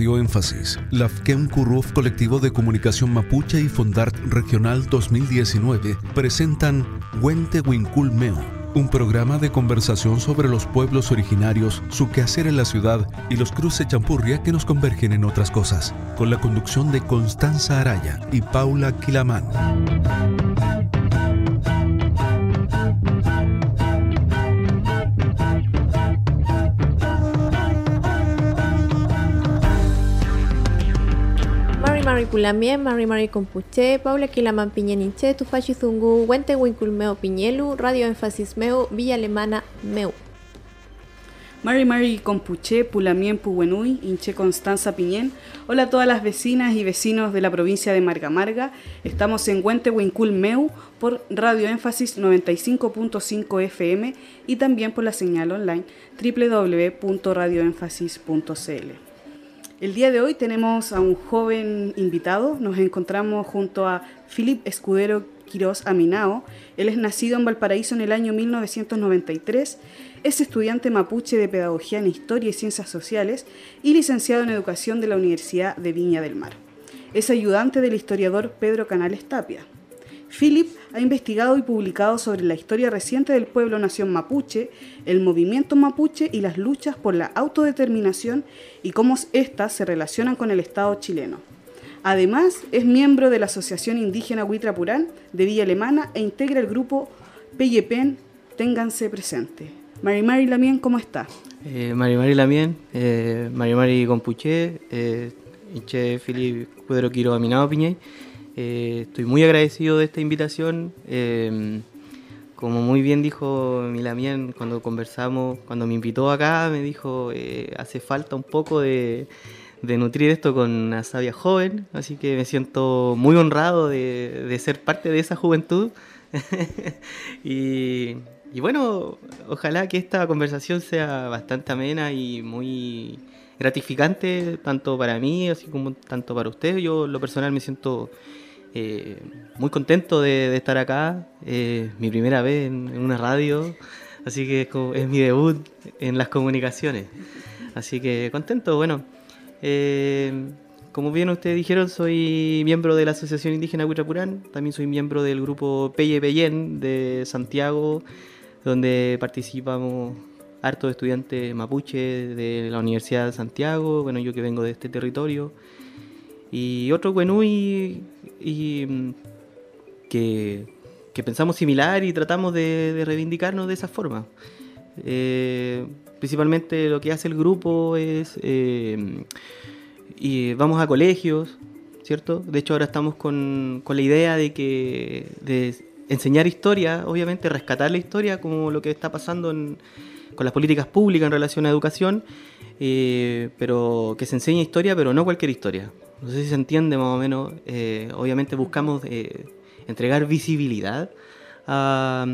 Radio Énfasis, la FKEM Curruf Colectivo de Comunicación Mapuche y Fondart Regional 2019 presentan Huente Wincul Meo, un programa de conversación sobre los pueblos originarios, su quehacer en la ciudad y los cruces champurria que nos convergen en otras cosas, con la conducción de Constanza Araya y Paula Quilamán. Mari Pulamien, Mari Mari Compuche, Paula Quilaman Piñeniche, Tufachi Zungu, Wente Winculmeo Piñelu, Radio Énfasis Meu, Villa Alemana Meu. Mari Mari Compuche, Pulamien Puwenui, Inche Constanza Piñén. Hola a todas las vecinas y vecinos de la provincia de Marga Marga. Estamos en Huente Meu por Radio Énfasis 95.5 FM y también por la señal online www.radioénfasis.cl. El día de hoy tenemos a un joven invitado. Nos encontramos junto a Philip Escudero Quirós Aminao. Él es nacido en Valparaíso en el año 1993. Es estudiante mapuche de Pedagogía en Historia y Ciencias Sociales y licenciado en Educación de la Universidad de Viña del Mar. Es ayudante del historiador Pedro Canales Tapia. Philip ha investigado y publicado sobre la historia reciente del pueblo nación mapuche, el movimiento mapuche y las luchas por la autodeterminación y cómo éstas se relacionan con el Estado chileno. Además, es miembro de la Asociación Indígena Huitrapurán de Villa Alemana e integra el grupo Peyepen Ténganse Presente. Mari Mari Lamien, ¿cómo está? Eh, Mari Mari Lamien, eh, Mari Mari Compuche, eh, Inche Cuadro Quiro Aminado Piñey. Eh, estoy muy agradecido de esta invitación. Eh, como muy bien dijo Milamien cuando conversamos, cuando me invitó acá, me dijo, eh, hace falta un poco de, nutrir esto con una sabia joven, así que me siento muy honrado de, ser parte de esa juventud. y, y, bueno, ojalá que esta conversación sea bastante amena y muy gratificante, tanto para mí, así como tanto para usted. Yo, lo personal, me siento eh, muy contento de, estar acá, eh, mi primera vez en, una radio, así que es, mi debut en las comunicaciones. Así que contento, bueno. Eh, como bien ustedes dijeron, soy miembro de la Asociación Indígena Huitrapurán, también soy miembro del grupo Peye Peyen de Santiago, donde participamos hartos estudiantes mapuche de la Universidad de Santiago, bueno, yo que vengo de este territorio y otro Wenui y, mm, que, pensamos similar y tratamos de, reivindicarnos de esa forma. Eh, principalmente lo que hace el grupo es eh, y vamos a colegios, ¿cierto? De hecho ahora estamos con, la idea de que de enseñar historia, obviamente rescatar la historia como lo que está pasando con las políticas públicas en relación a educación, eh, pero que se enseñe historia, pero no cualquier historia. No sé si se entiende más o menos. Eh, obviamente buscamos eh, entregar visibilidad a,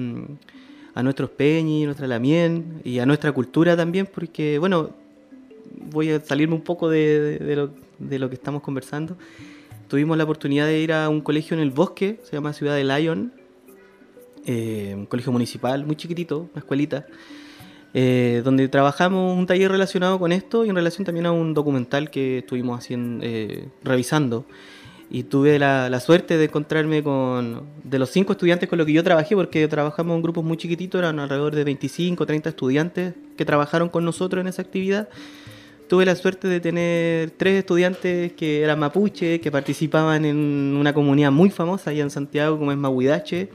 nuestros peñis, a nuestra lamien y a nuestra cultura también, porque, bueno, voy a salirme un poco de, lo, que estamos conversando. Tuvimos la oportunidad de ir a un colegio en el bosque, se llama Ciudad de Lyon, eh, un colegio municipal muy chiquitito, una escuelita. Eh, donde trabajamos un taller relacionado con esto y en relación también a un documental que estuvimos haciendo, eh, revisando. Y tuve la, suerte de encontrarme con, de los cinco estudiantes con los que yo trabajé, porque trabajamos en grupos muy chiquititos, eran alrededor de 25, 30 estudiantes que trabajaron con nosotros en esa actividad. Tuve la suerte de tener tres estudiantes que eran mapuche, que participaban en una comunidad muy famosa allá en Santiago, como es Mahuidache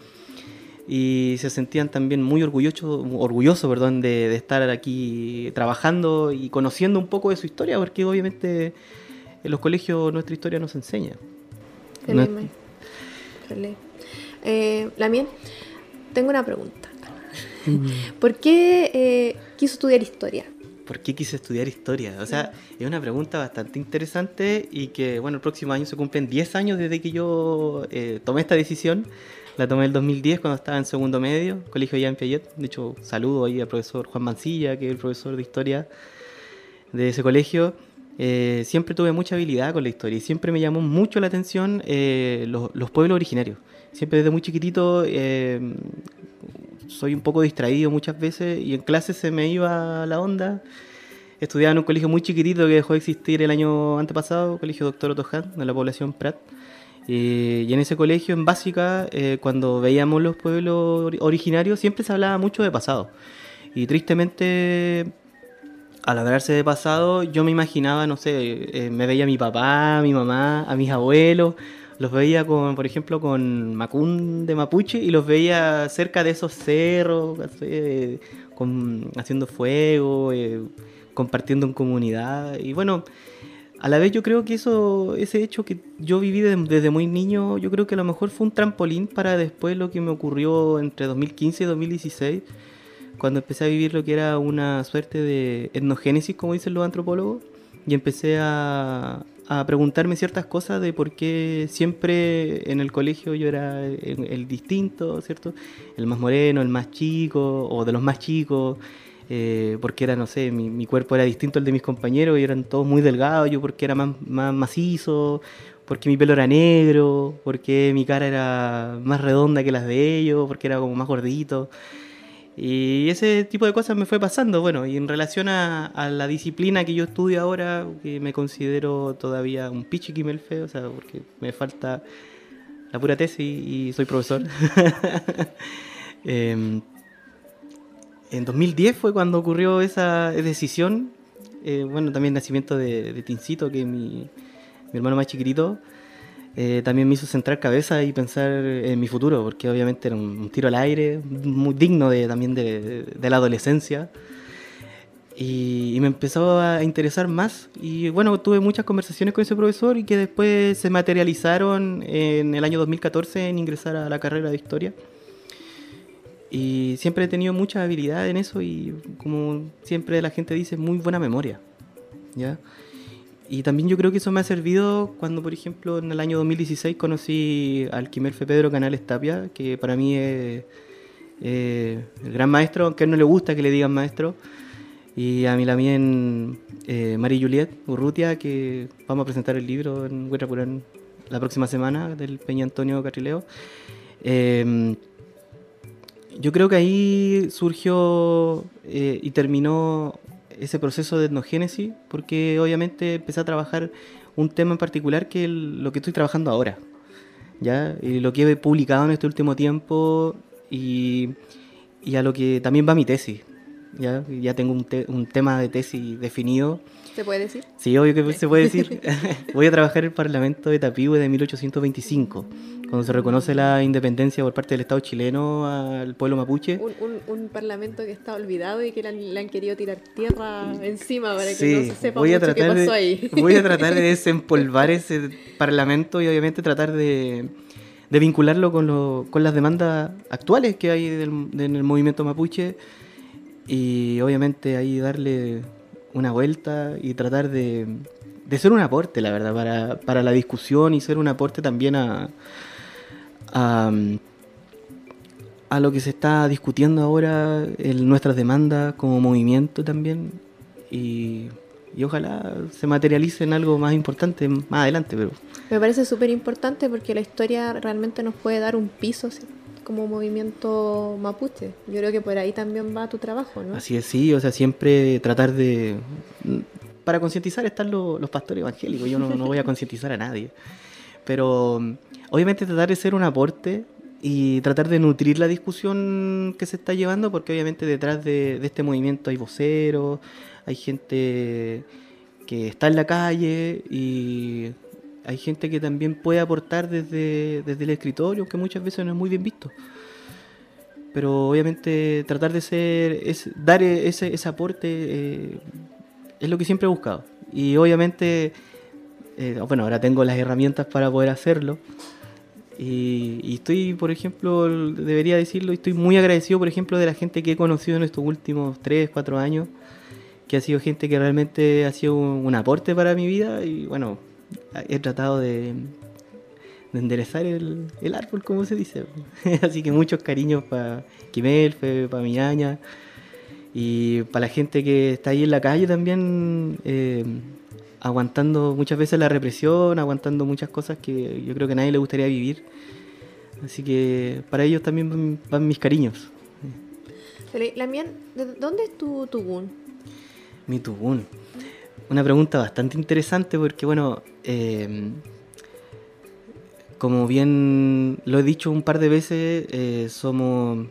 y se sentían también muy orgullosos, orgulloso, perdón, de, estar aquí trabajando y conociendo un poco de su historia, porque obviamente en los colegios nuestra historia nos enseña. Eh, la mía, tengo una pregunta. ¿Por qué eh, quiso estudiar historia? ¿Por qué quise estudiar historia? O sea, es una pregunta bastante interesante y que, bueno, el próximo año se cumplen 10 años desde que yo eh, tomé esta decisión. La tomé el 2010 cuando estaba en segundo medio, Colegio Jean Piaget. De hecho, saludo ahí al profesor Juan Mancilla, que es el profesor de historia de ese colegio. Eh, siempre tuve mucha habilidad con la historia y siempre me llamó mucho la atención eh, los, pueblos originarios. Siempre desde muy chiquitito eh, soy un poco distraído muchas veces y en clase se me iba la onda. estudiaba en un colegio muy chiquitito que dejó de existir el año antepasado, Colegio Doctor Otoján, de la población Prat. Eh, y en ese colegio, en básica, eh, cuando veíamos los pueblos originarios, siempre se hablaba mucho de pasado. Y tristemente, al hablarse de pasado, yo me imaginaba, no sé, me veía a mi papá, a mi mamá, a mis abuelos, los veía con, por ejemplo, con Macún de Mapuche y los veía cerca de esos cerros, con, haciendo fuego, eh, compartiendo en comunidad. Y bueno, a la vez yo creo que eso, ese hecho que yo viví desde muy niño, yo creo que a lo mejor fue un trampolín para después lo que me ocurrió entre 2015 y 2016, cuando empecé a vivir lo que era una suerte de etnogénesis, como dicen los antropólogos, y empecé a, a preguntarme ciertas cosas de por qué siempre en el colegio yo era el, distinto, ¿cierto? El más moreno, el más chico, o de los más chicos, eh, porque era, no sé, mi, cuerpo era distinto al de mis compañeros y eran todos muy delgados, yo porque era más, más macizo, porque mi pelo era negro, porque mi cara era más redonda que las de ellos, porque era como más gordito. Y ese tipo de cosas me fue pasando, bueno, y en relación a, la disciplina que yo estudio ahora, que me considero todavía un pichiquimelfe, o sea, porque me falta la pura tesis y soy profesor. Em, en 2010 fue cuando ocurrió esa decisión, eh, bueno, también nacimiento de, Tincito, que mi, mi hermano más chiquitito, eh, también me hizo centrar cabeza y pensar en mi futuro, porque obviamente era un, tiro al aire, muy digno de, también de, la adolescencia. Y, me empezó a interesar más. Y bueno, tuve muchas conversaciones con ese profesor y que después se materializaron en el año 2014 en ingresar a la carrera de historia. Y siempre he tenido mucha habilidad en eso y como siempre la gente dice, muy buena memoria. ¿ya? Y también yo creo que eso me ha servido cuando, por ejemplo, en el año 2016 conocí al Quimerfe Pedro Canales Tapia, que para mí es el gran maestro, aunque a él no le gusta que le digan maestro. Y a mí también eh, María Juliet Urrutia, que vamos a presentar el libro en Huetrapurán la próxima semana, del Peña Antonio Catrileo. Eh, yo creo que ahí surgió eh, y terminó ese proceso de etnogénesis, porque obviamente empecé a trabajar un tema en particular que es lo que estoy trabajando ahora, ¿ya? Y lo que he publicado en este último tiempo y, y a lo que también va mi tesis, ¿ya? Ya tengo un, un tema de tesis definido ¿Se puede decir? Sí, obvio que se puede decir. Voy a trabajar en el Parlamento de Tapigüe de 1825, cuando se reconoce la independencia por parte del Estado chileno al pueblo mapuche. Un, parlamento que está olvidado y que le han, querido tirar tierra encima para que no se sepa voy a mucho qué pasó ahí. Voy a tratar de desempolvar ese parlamento y obviamente tratar de, vincularlo con, con las demandas actuales que hay en el movimiento mapuche y obviamente ahí darle una vuelta y tratar de, de ser un aporte, la verdad, para, para, la discusión y ser un aporte también a, a, lo que se está discutiendo ahora en nuestras demandas como movimiento también. Y, y ojalá se materialice en algo más importante más adelante. pero Me parece súper importante porque la historia realmente nos puede dar un piso como movimiento mapuche. Yo creo que por ahí también va tu trabajo, ¿no? Así es, sí, o sea, siempre tratar de... Para concientizar están los, pastores evangélicos, yo no, voy a concientizar a nadie, pero obviamente tratar de ser un aporte y tratar de nutrir la discusión que se está llevando, porque obviamente detrás de, de este movimiento hay voceros, hay gente que está en la calle y hay gente que también puede aportar desde, desde el escritorio, que muchas veces no es muy bien visto. Pero obviamente tratar de ser, es, dar ese, ese aporte eh, es lo que siempre he buscado. Y obviamente, eh, bueno, ahora tengo las herramientas para poder hacerlo. Y, y, estoy, por ejemplo, debería decirlo, estoy muy agradecido, por ejemplo, de la gente que he conocido en estos últimos 3, 4 años, que ha sido gente que realmente ha sido un aporte para mi vida. Y bueno, he tratado de, enderezar el, árbol, como se dice. Así que muchos cariños para Quimelfe, para mi ñaña y para la gente que está ahí en la calle también, eh, aguantando muchas veces la represión, aguantando muchas cosas que yo creo que a nadie le gustaría vivir. Así que para ellos también van, mis cariños. la ¿de dónde es tu Tugún? Mi tubún. Una pregunta bastante interesante porque, bueno, eh, como bien lo he dicho un par de veces, eh, somos,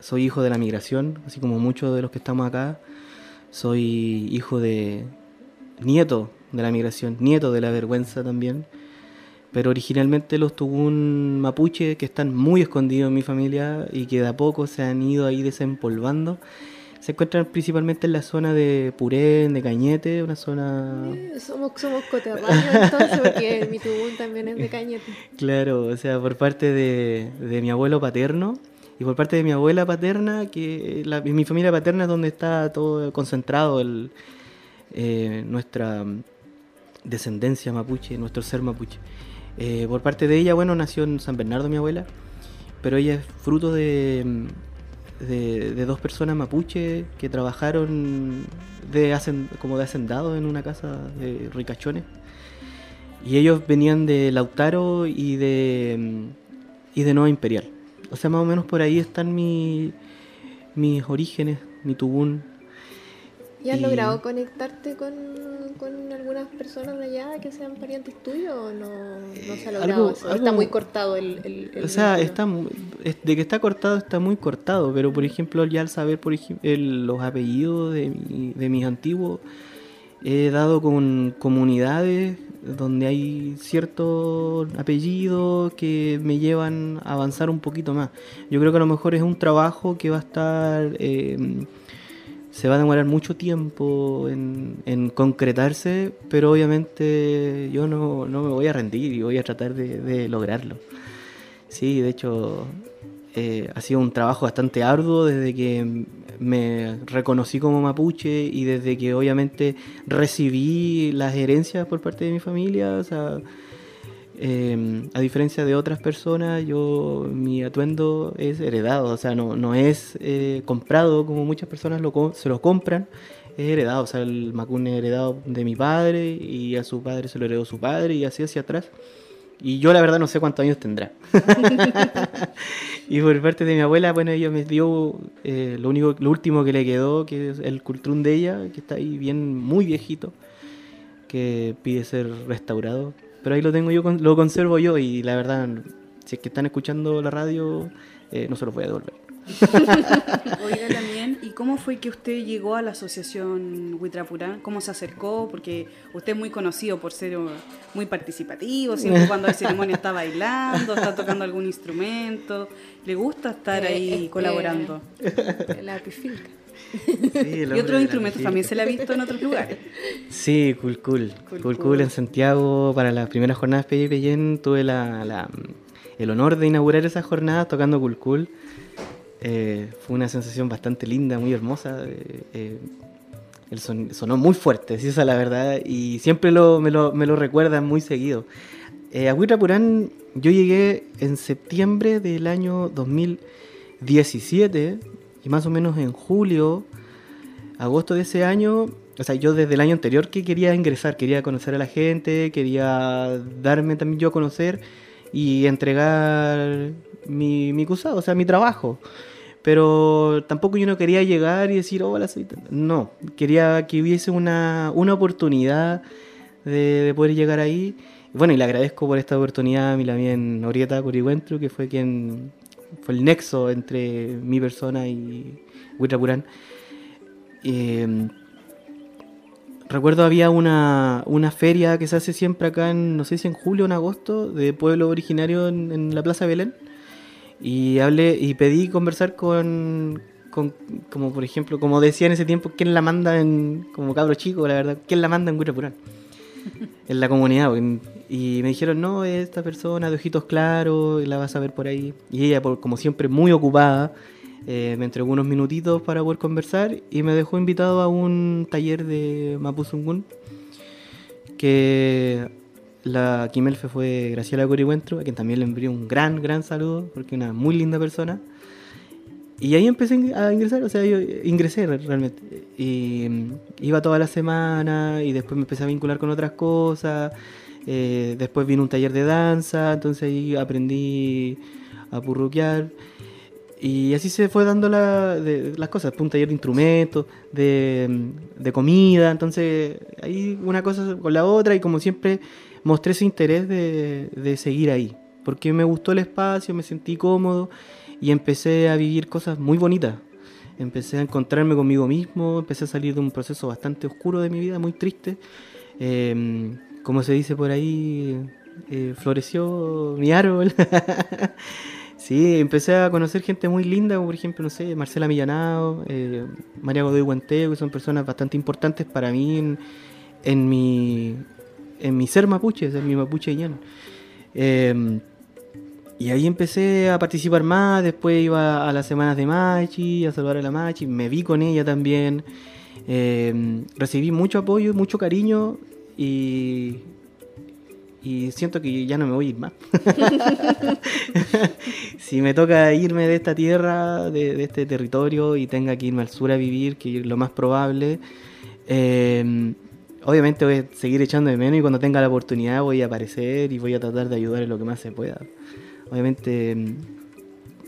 soy hijo de la migración, así como muchos de los que estamos acá. Soy hijo de nieto de la migración, nieto de la vergüenza también. Pero originalmente los tubún mapuche que están muy escondidos en mi familia y que de a poco se han ido ahí desempolvando se encuentran principalmente en la zona de Purén, de Cañete, una zona... Eh, somos, somos coterráneos entonces, porque mi tubún también es de Cañete. Claro, o sea, por parte de, de mi abuelo paterno y por parte de mi abuela paterna, que la, mi familia paterna es donde está todo concentrado el, eh, nuestra descendencia mapuche, nuestro ser mapuche. Eh, por parte de ella, bueno, nació en San Bernardo mi abuela, pero ella es fruto de de, dos personas mapuche que trabajaron de como de hacendado en una casa de ricachones. Y ellos venían de Lautaro y de, y de Nueva Imperial. O sea, más o menos por ahí están mi, mis orígenes, mi tubún, ¿Y has logrado conectarte con, algunas personas de allá que sean parientes tuyos o no, se ha logrado? está muy cortado el, O sea, está, de que está cortado está muy cortado, pero por ejemplo ya al saber por ejemplo, los apellidos de, de mis antiguos, he dado con comunidades donde hay ciertos apellidos que me llevan a avanzar un poquito más. Yo creo que a lo mejor es un trabajo que va a estar... Eh, se va a demorar mucho tiempo en, concretarse, pero obviamente yo no, me voy a rendir y voy a tratar de, lograrlo. Sí, de hecho, eh, ha sido un trabajo bastante arduo desde que me reconocí como mapuche y desde que obviamente recibí las herencias por parte de mi familia. Em, a diferencia de otras personas, yo mi atuendo es heredado, o sea, no, no es eh, comprado como muchas personas lo, se lo compran, es heredado, o sea, el macún es heredado de mi padre y a su padre se lo heredó su padre y así hacia atrás. Y yo la verdad no sé cuántos años tendrá. y por parte de mi abuela, bueno, ella me dio eh, lo único, lo último que le quedó, que es el cultrún de ella, que está ahí bien, muy viejito, que pide ser restaurado pero ahí lo tengo yo, lo conservo yo y la verdad, si es que están escuchando la radio, eh, no se los voy a devolver. Oiga también, ¿y cómo fue que usted llegó a la asociación Huitrapurán? ¿Cómo se acercó? Porque usted es muy conocido por ser uh, muy participativo, siempre cuando hay ceremonia está bailando, está tocando algún instrumento. ¿Le gusta estar eh, ahí colaborando? la pifilca y otros instrumentos también se le ha visto en otros lugares. Sí, cool cool. Cool cool, en Santiago para las primeras jornadas PIPN tuve la, el honor de inaugurar esas jornadas tocando cool cool. Eh, fue una sensación bastante linda, muy hermosa. Eh, eh, el sonó muy fuerte, esa es la verdad, y siempre lo, me, lo, me lo recuerdan muy seguido. a Huitrapurán yo llegué en septiembre del año 2017 y más o menos en julio, agosto de ese año, o sea, yo desde el año anterior que quería ingresar, quería conocer a la gente, quería darme también yo a conocer y entregar mi, mi o sea, mi trabajo. Pero tampoco yo no quería llegar y decir, hola, soy... No, quería que hubiese una, una oportunidad de, de, poder llegar ahí. Bueno, y le agradezco por esta oportunidad a mi bien Orieta Curihuentro, que fue quien fue el nexo entre mi persona y Huitrapurán. Eh, recuerdo había una, una, feria que se hace siempre acá en, no sé si en julio o en agosto, de pueblo originario en, la Plaza Belén. Y hablé y pedí conversar con, con, como por ejemplo, como decía en ese tiempo, ¿quién la manda en, como cabro chico, la verdad, quién la manda en Huitrapurán? en la comunidad. Y me dijeron, no, esta persona de ojitos claros, la vas a ver por ahí. Y ella, como siempre, muy ocupada, eh, me entregó unos minutitos para poder conversar y me dejó invitado a un taller de Mapuzungún, que la Kimelfe fue Graciela Corihuentro, a quien también le envió un gran, gran saludo, porque una muy linda persona. Y ahí empecé a ingresar, o sea, yo ingresé realmente. Y mm, iba toda la semana y después me empecé a vincular con otras cosas. Eh, después vino un taller de danza, entonces ahí aprendí a purruquear. Y así se fue dando la, las cosas, un taller de instrumentos, de, comida, entonces ahí una cosa con la otra y como siempre mostré ese interés de, de seguir ahí, porque me gustó el espacio, me sentí cómodo y empecé a vivir cosas muy bonitas. Empecé a encontrarme conmigo mismo, empecé a salir de un proceso bastante oscuro de mi vida, muy triste. Em, como se dice por ahí, eh, floreció mi árbol. Sí, empecé a conocer gente muy linda, como por ejemplo, no sé, Marcela Millanao, eh, María Godoy Guanteo, que son personas bastante importantes para mí en, mi, en mi ser mapuche, en mi mapuche eh, y ahí empecé a participar más, después iba a las semanas de Machi, a saludar a la Machi, me vi con ella también, em, recibí mucho apoyo, mucho cariño y, y siento que ya no me voy a ir más. si me toca irme de esta tierra, de, este territorio y tenga que irme al sur a vivir, que es lo más probable, em, obviamente voy a seguir echando de menos y cuando tenga la oportunidad voy a aparecer y voy a tratar de ayudar en lo que más se pueda. Obviamente em,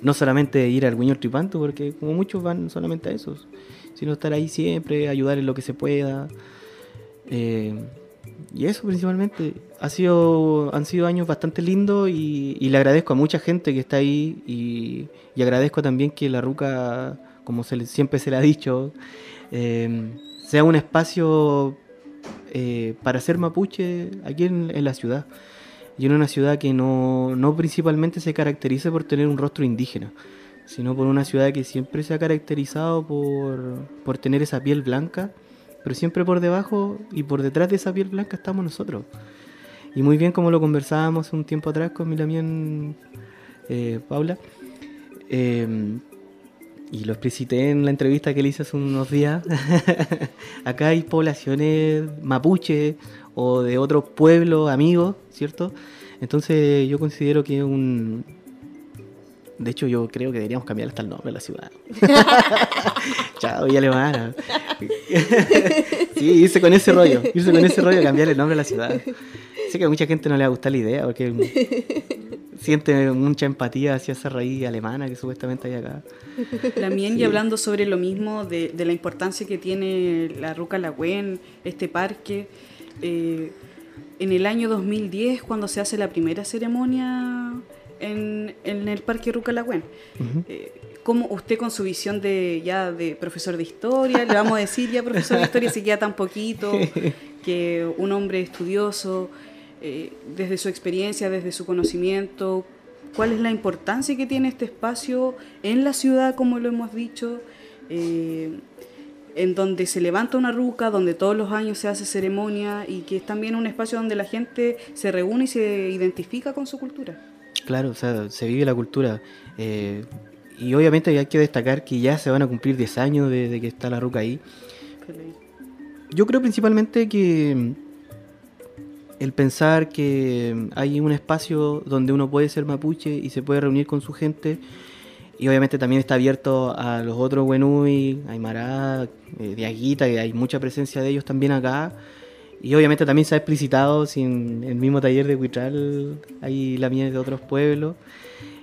no solamente ir al Guiñol Tripanto, porque como muchos van solamente a esos, sino estar ahí siempre, ayudar en lo que se pueda. Eh, y eso principalmente. Ha sido, han sido años bastante lindos y, le agradezco a mucha gente que está ahí y, agradezco también que la Ruca, como se siempre se le ha dicho, eh, sea un espacio eh, para ser mapuche aquí en, la ciudad. Y en una ciudad que no, no principalmente se caracterice por tener un rostro indígena, sino por una ciudad que siempre se ha caracterizado por, por tener esa piel blanca pero siempre por debajo y por detrás de esa piel blanca estamos nosotros. Y muy bien como lo conversábamos un tiempo atrás con mi también eh, Paula, em, y lo explicité en la entrevista que le hice hace unos días, acá hay poblaciones mapuche o de otros pueblos amigos, ¿cierto? Entonces yo considero que un, de hecho, yo creo que deberíamos cambiar hasta el nombre de la ciudad. Chao, y alemana. sí, irse con ese rollo. Irse con ese rollo, cambiar el nombre de la ciudad. Sé que a mucha gente no le va a gustar la idea porque siente mucha empatía hacia esa raíz alemana que supuestamente hay acá. También, y hablando sobre lo mismo, de, la importancia que tiene la Ruca Lagüen, este parque. Eh, en el año 2010, cuando se hace la primera ceremonia en, el Parque Rucalagüen. Eh, como usted con su visión de ya de profesor de historia, le vamos a decir ya profesor de historia, si queda tan poquito, que un hombre estudioso, eh, desde su experiencia, desde su conocimiento, cuál es la importancia que tiene este espacio en la ciudad, como lo hemos dicho, eh, en donde se levanta una ruca, donde todos los años se hace ceremonia y que es también un espacio donde la gente se reúne y se identifica con su cultura. Claro, o sea, se vive la cultura. Eh, y obviamente hay que destacar que ya se van a cumplir 10 años desde que está la ruca ahí. Yo creo principalmente que el pensar que hay un espacio donde uno puede ser mapuche y se puede reunir con su gente y obviamente también está abierto a los otros Wenui, Aymara, eh, Diaguita, que hay mucha presencia de ellos también acá. Y obviamente también se ha explicitado, sin el mismo taller de Huitral hay la mía de otros pueblos.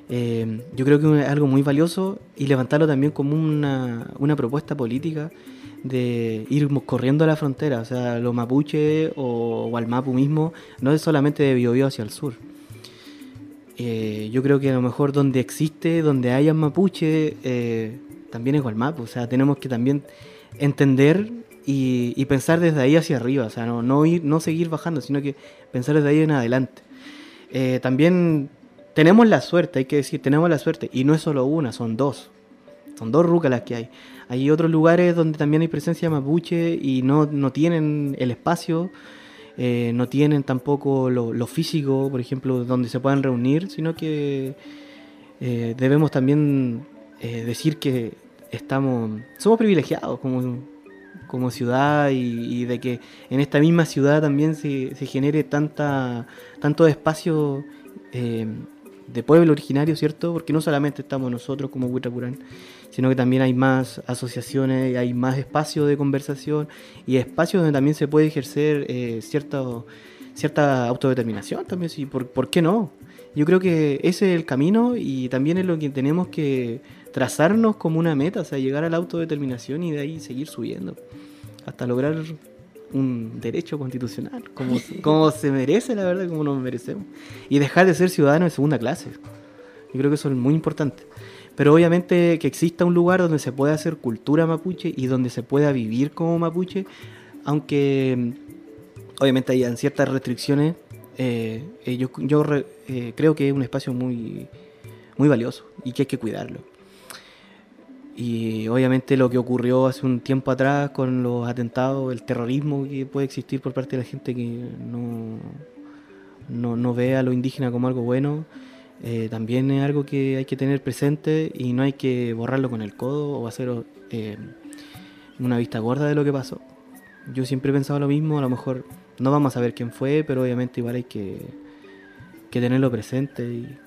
Eh, yo creo que es algo muy valioso y levantarlo también como una, una propuesta política de ir corriendo a la frontera, o sea, los mapuche o, o al mapu mismo, no es solamente de Biobío hacia el sur. Eh, yo creo que a lo mejor donde existe, donde haya mapuche, eh, también es Gualmapu, o sea, tenemos que también entender y, pensar desde ahí hacia arriba, o sea, no, ir, no seguir bajando, sino que pensar desde ahí en adelante. Eh, también tenemos la suerte, hay que decir, tenemos la suerte, y no es solo una, son dos, son dos rucas las que hay. Hay otros lugares donde también hay presencia mapuche y no, no tienen el espacio, eh, no tienen tampoco lo, físico, por ejemplo, donde se puedan reunir, sino que eh, debemos también decir que estamos, somos privilegiados como como ciudad y, de que en esta misma ciudad también se, genere tanta, tanto espacio eh, de pueblo originario, ¿cierto? Porque no solamente estamos nosotros como Huitrapurán, sino que también hay más asociaciones, hay más espacios de conversación y espacios donde también se puede ejercer eh, cierta, cierta autodeterminación también, sí, ¿por, ¿por qué no? Yo creo que ese es el camino y también es lo que tenemos que trazarnos como una meta, o sea, llegar a la autodeterminación y de ahí seguir subiendo hasta lograr un derecho constitucional, como, como se merece, la verdad, como nos merecemos. Y dejar de ser ciudadanos de segunda clase. Yo creo que eso es muy importante. Pero obviamente que exista un lugar donde se pueda hacer cultura mapuche y donde se pueda vivir como mapuche, aunque obviamente hayan ciertas restricciones, eh, eh, yo, yo eh, creo que es un espacio muy, muy valioso y que hay que cuidarlo. Y obviamente lo que ocurrió hace un tiempo atrás con los atentados, el terrorismo que puede existir por parte de la gente que no, no, no ve a lo indígena como algo bueno, eh, también es algo que hay que tener presente y no hay que borrarlo con el codo o hacer eh, una vista gorda de lo que pasó. Yo siempre he pensado lo mismo, a lo mejor no vamos a saber quién fue, pero obviamente igual hay que, que tenerlo presente y,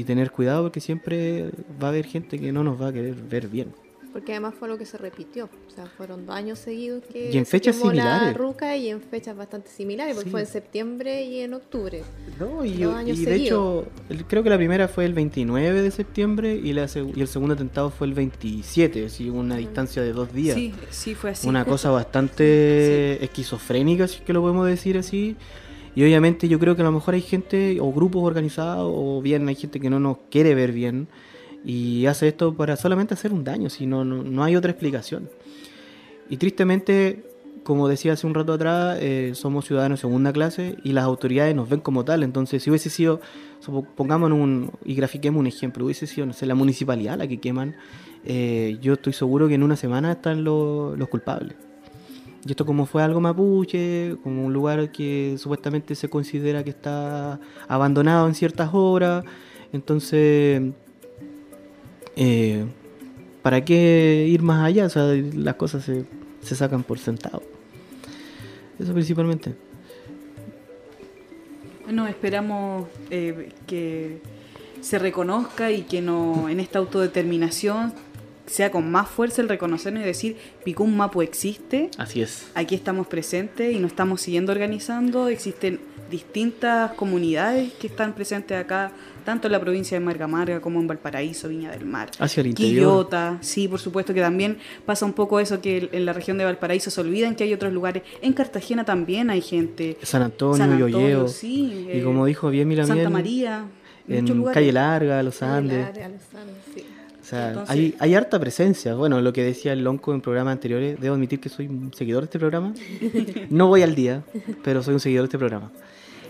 y tener cuidado porque siempre va a haber gente que no nos va a querer ver bien. Porque además fue lo que se repitió. O sea, fueron dos años seguidos que y en fechas similares. la ruca y en fechas bastante similares, porque fue en septiembre y en octubre. No, y, y de hecho, creo que la primera fue el 29 de septiembre y, la, y el segundo atentado fue el 27, así una distancia de dos días. Sí, sí, fue así. Una cosa bastante esquizofrénica, si es que lo podemos decir así. Y obviamente yo creo que a lo mejor hay gente o grupos organizados o bien hay gente que no nos quiere ver bien y hace esto para solamente hacer un daño, si no, no, hay otra explicación. Y tristemente, como decía hace un rato atrás, eh, somos ciudadanos de segunda clase y las autoridades nos ven como tal. Entonces, si hubiese sido, pongamos un, y grafiquemos un ejemplo, hubiese sido, no sé, la municipalidad la que queman, eh, yo estoy seguro que en una semana están los, los culpables. Y esto como fue algo mapuche, como un lugar que supuestamente se considera que está abandonado en ciertas horas, entonces eh, ¿para qué ir más allá? O sea, las cosas se, se sacan por sentado. Eso principalmente. Bueno, esperamos eh, que se reconozca y que no en esta autodeterminación sea con más fuerza el reconocernos y decir, Picún Mapu existe. Así es. Aquí estamos presentes y nos estamos siguiendo organizando. Existen distintas comunidades que están presentes acá, tanto en la provincia de Marga como en Valparaíso, Viña del Mar. Hacia el interior. Quillota, sí, por supuesto que también pasa un poco eso que en la región de Valparaíso se olvidan que hay otros lugares. En Cartagena también hay gente. San Antonio, San Antonio Sí, y como dijo bien Mira Santa María. En Calle Larga, Los Andes. Larga, los Andes sí. Sea, hay, hay, harta presencia. Bueno, lo que decía el Lonco en programas anteriores, debo admitir que soy un seguidor de este programa. No voy al día, pero soy un seguidor de este programa.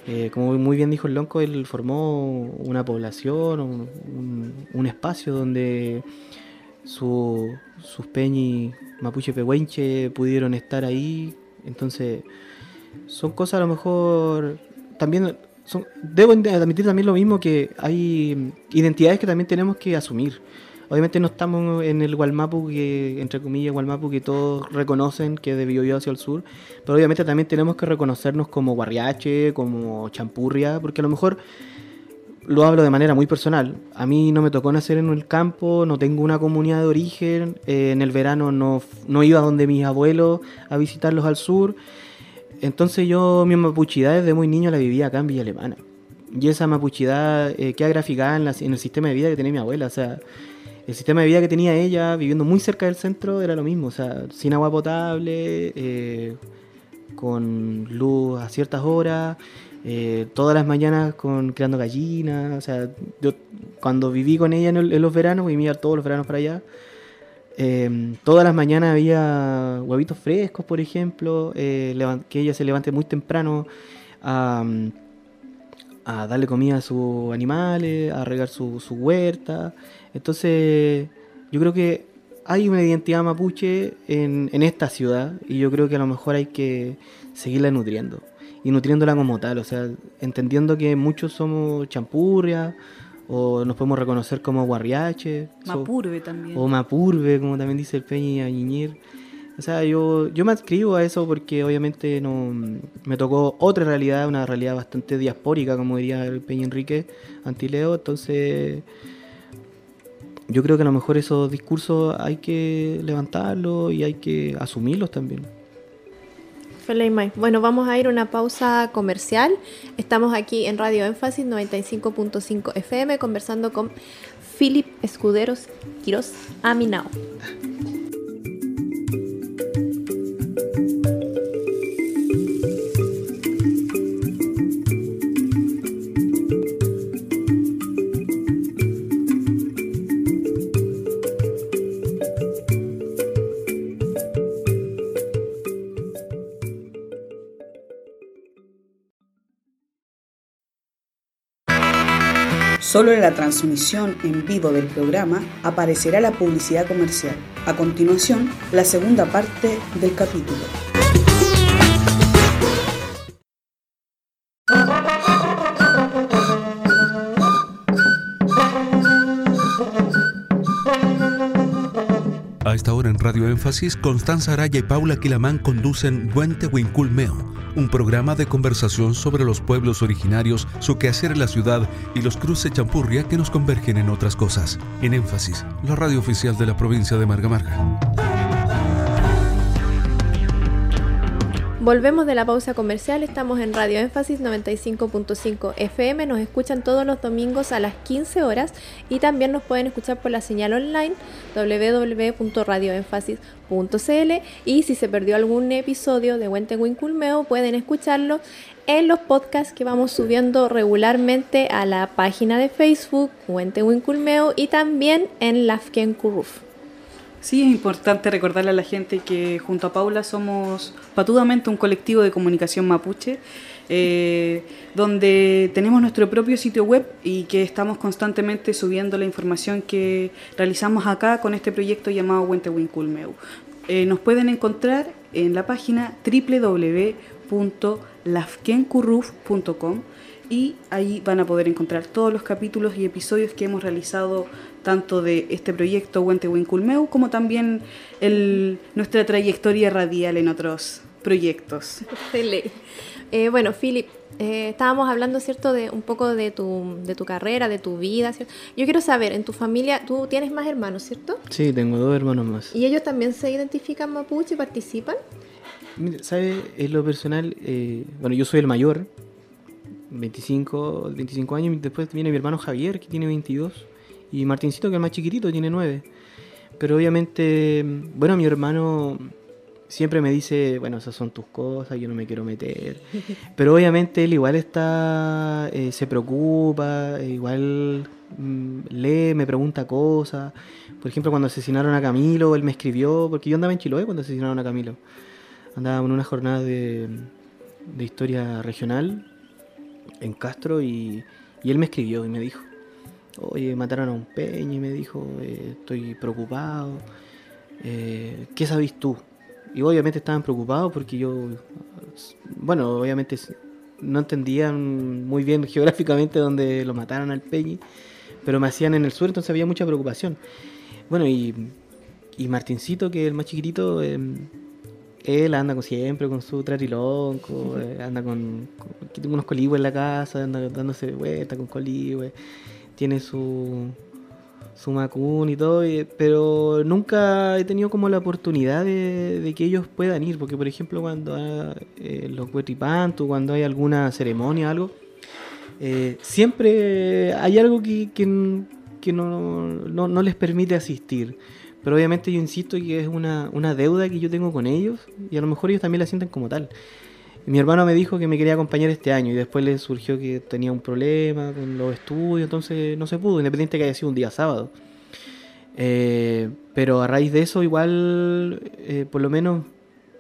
Eh, como muy bien dijo el Lonco, él formó una población, un, espacio donde su, sus peñi mapuche pehuenche pudieron estar ahí. Entonces, son cosas a lo mejor también son, debo admitir también lo mismo que hay identidades que también tenemos que asumir. Obviamente no estamos en el Gualmapu, que, entre comillas, Gualmapu, que todos reconocen que de Biobío hacia el sur, pero obviamente también tenemos que reconocernos como Guarriache, como Champurria, porque a lo mejor lo hablo de manera muy personal. A mí no me tocó nacer en el campo, no tengo una comunidad de origen, eh, en el verano no, no iba donde mis abuelos a visitarlos al sur. Entonces yo mi mapuchidad desde muy niño la vivía acá en Villa Alemana. Y esa mapuchidad eh, queda graficada en, en, el sistema de vida que tenía mi abuela. O sea, el sistema de vida que tenía ella, viviendo muy cerca del centro, era lo mismo, o sea, sin agua potable, eh, con luz a ciertas horas, eh, todas las mañanas con creando gallinas, o sea, yo cuando viví con ella en, los veranos, vivía todos los veranos para allá, em, todas las mañanas había huevitos frescos, por ejemplo, eh, que ella se levante muy temprano a, darle comida a sus animales, a regar su, su huerta. Entonces, yo creo que hay una identidad mapuche en, esta ciudad y yo creo que a lo mejor hay que seguirla nutriendo y nutriéndola como tal, o sea, entendiendo que muchos somos champurria o nos podemos reconocer como guarriache. Mapurbe también. O mapurbe, como también dice el Peña Ñiñir. O sea, yo, yo me adscribo a eso porque obviamente no me tocó otra realidad, una realidad bastante diaspórica, como diría el Peña Enrique Antileo, entonces yo creo que a lo mejor esos discursos hay que levantarlos y hay que asumirlos también. Bueno, vamos a ir a una pausa comercial. Estamos aquí en Radio Énfasis 95.5 FM conversando con Philip Escuderos Quiroz Aminao. Solo en la transmisión en vivo del programa aparecerá la publicidad comercial. A continuación, la segunda parte del capítulo. Radio Énfasis, Constanza Araya y Paula Quilamán conducen Huente Huinculmeo, un programa de conversación sobre los pueblos originarios, su quehacer en la ciudad y los cruces champurria que nos convergen en otras cosas. En Énfasis, la radio oficial de la provincia de Marga Volvemos de la pausa comercial, estamos en Radio Énfasis 95.5 FM, nos escuchan todos los domingos a las 15 horas y también nos pueden escuchar por la señal online www.radioenfasis.cl y si se perdió algún episodio de Wente Winculmeo pueden escucharlo en los podcasts que vamos subiendo regularmente a la página de Facebook Wente Winculmeo y también en Lafken Kuruf. Sí, es importante recordarle a la gente que junto a Paula somos patudamente un colectivo de comunicación mapuche, eh, donde tenemos nuestro propio sitio web y que estamos constantemente subiendo la información que realizamos acá con este proyecto llamado Huentewinculmeu. Eh, nos pueden encontrar en la página www.lafkencurruf.com y ahí van a poder encontrar todos los capítulos y episodios que hemos realizado tanto de este proyecto Huente Winculmeu como también el, nuestra trayectoria radial en otros proyectos. Eh, bueno, Philip, eh, estábamos hablando, ¿cierto?, de un poco de tu, de tu carrera, de tu vida, ¿cierto? Yo quiero saber, en tu familia, tú tienes más hermanos, ¿cierto? Sí, tengo dos hermanos más. ¿Y ellos también se identifican mapuche y participan? Mira, ¿sabes? En lo personal, eh, bueno, yo soy el mayor, 25, 25 años, después viene mi hermano Javier, que tiene 22, y Martincito, que es más chiquitito, tiene 9. Pero obviamente, bueno, mi hermano siempre me dice, bueno, esas son tus cosas, yo no me quiero meter. Pero obviamente él igual está, eh, se preocupa, igual mm, lee, me pregunta cosas. Por ejemplo, cuando asesinaron a Camilo, él me escribió, porque yo andaba en Chiloé cuando asesinaron a Camilo. Andaba en una jornada de, de historia regional en Castro y, y él me escribió y me dijo, oye, mataron a un peña me dijo, eh, estoy preocupado, eh, ¿qué sabes tú? Y obviamente estaban preocupados porque yo, bueno, obviamente no entendían muy bien geográficamente dónde lo mataron al peñi, pero me hacían en el sur, entonces había mucha preocupación. Bueno, y, y Martincito, que es el más chiquitito, em, él anda con, siempre con su tratilonco, eh, anda con, con, unos coligües en la casa, anda dándose vuelta con coligües tiene su, su Macun y todo, pero nunca he tenido como la oportunidad de, que ellos puedan ir, porque por ejemplo cuando hay, eh, los cuando hay alguna ceremonia o algo, eh, siempre hay algo que, que, no, no, no, les permite asistir. Pero obviamente yo insisto que es una, una deuda que yo tengo con ellos y a lo mejor ellos también la sienten como tal. Mi hermano me dijo que me quería acompañar este año y después le surgió que tenía un problema con los estudios, entonces no se pudo, independiente que haya sido un día sábado. Eh, pero a raíz de eso, igual, eh, por lo menos